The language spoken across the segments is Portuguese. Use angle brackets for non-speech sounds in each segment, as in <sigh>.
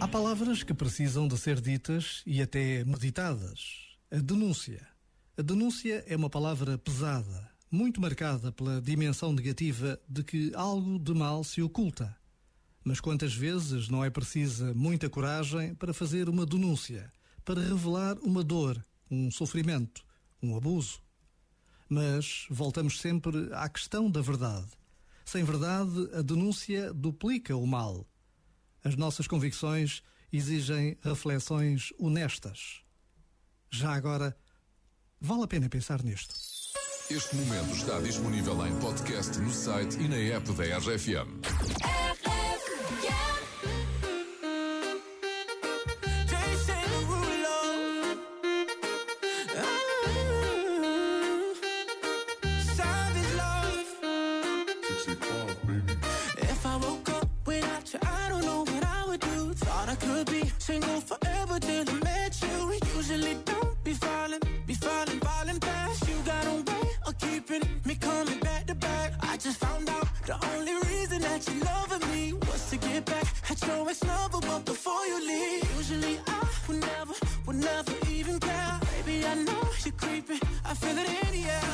Há palavras que precisam de ser ditas e até meditadas. A denúncia. A denúncia é uma palavra pesada, muito marcada pela dimensão negativa de que algo de mal se oculta. Mas quantas vezes não é precisa muita coragem para fazer uma denúncia, para revelar uma dor, um sofrimento, um abuso? Mas voltamos sempre à questão da verdade. Sem verdade, a denúncia duplica o mal as nossas convicções exigem reflexões honestas. Já agora, vale a pena pensar nisto. Este momento está disponível em podcast no site e na app da RFM. If I woke up single forever till I met you. Usually don't be falling, be falling, falling fast. You got a way of keeping me coming back to back. I just found out the only reason that you're loving me was to get back at your ex lover, but before you leave, usually I would never, would never even care. Baby, I know you're creeping, I feel it in the air.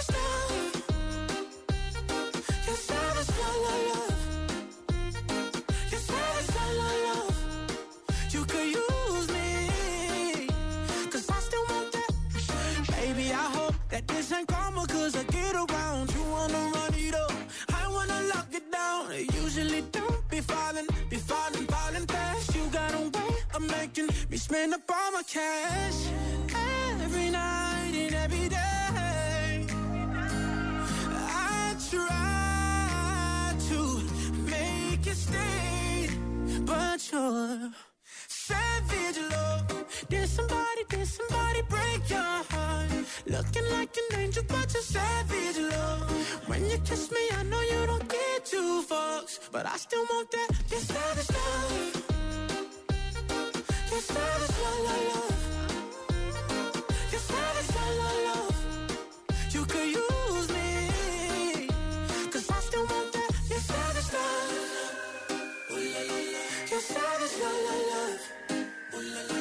ain't karma, cause I get around. You wanna run it up, I wanna lock it down. I usually don't be falling, be falling, falling fast. You got a way of making me spend up all my cash. But you're savage love. When you kiss me, I know you don't get two fucks, but I still want that. Your savage love. Your savage love, love. Your savage love, love, love. You could use me, cause I still want that. Your savage love. Your savage love, love.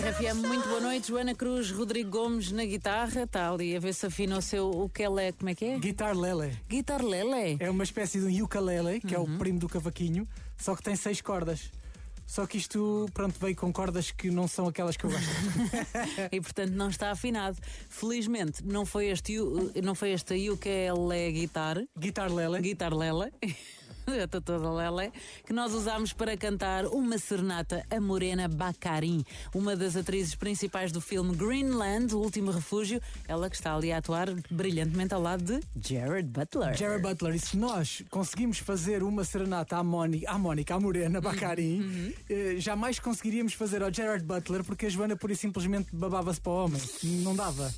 RFM, muito boa noite. Joana Cruz, Rodrigo Gomes na guitarra. Está ali a ver se afina o seu. O que é? Como é que é? Guitar Lele. Guitar Lele. É uma espécie de um ukulele, que é o Uhum. primo do cavaquinho, só que tem seis cordas. Só que isto, pronto, veio com cordas que não são aquelas que eu gosto. <laughs> E portanto não está afinado. Felizmente não foi este, não foi esta ukulele guitar. Guitar Lele. Guitar Lele. <laughs> Eu estou toda Lele. Que nós usámos para cantar uma serenata a Morena Bacarin, uma das atrizes principais do filme Greenland, O Último Refúgio. Ela que está ali a atuar brilhantemente ao lado de Jared Butler. Jared Butler, e se nós conseguimos fazer uma serenata à Mónica, à, Mónica, à Morena Bacarim, Uhum. eh, jamais conseguiríamos fazer ao Jared Butler porque a Joana pura e simplesmente babava-se para o homem. Não dava.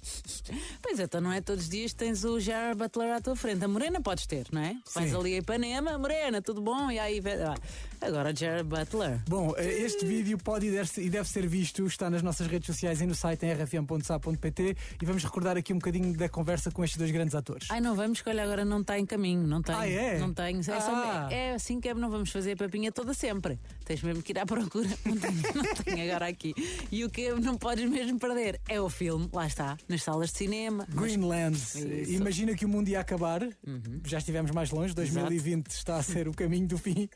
Pois é, então não é todos os dias que tens o Jared Butler à tua frente. A Morena podes ter, não é? Vais Sim. ali a Ipanema, Morena, tudo bom? E aí, ah, agora Jared Butler. Bom, eh, este vídeo pode e deve, ser visto, está nas nossas redes sociais e no site em rfm.sa.pt e vamos recordar aqui um bocadinho da conversa com estes dois grandes atores. Ai, não vamos, que olha, agora não está em caminho, não tem. Ah, é? Não tenho. É, Ah. é assim que é, não vamos fazer a papinha toda sempre. Tens mesmo que ir à procura. <laughs> Não tenho, não tenho agora aqui. E o que não podes mesmo perder é o filme, lá está, nas salas de cinema. Greenland. Isso. Uhum. Imagina que o mundo ia acabar. Já estivemos mais longe. 2020 está a ser o caminho do fim.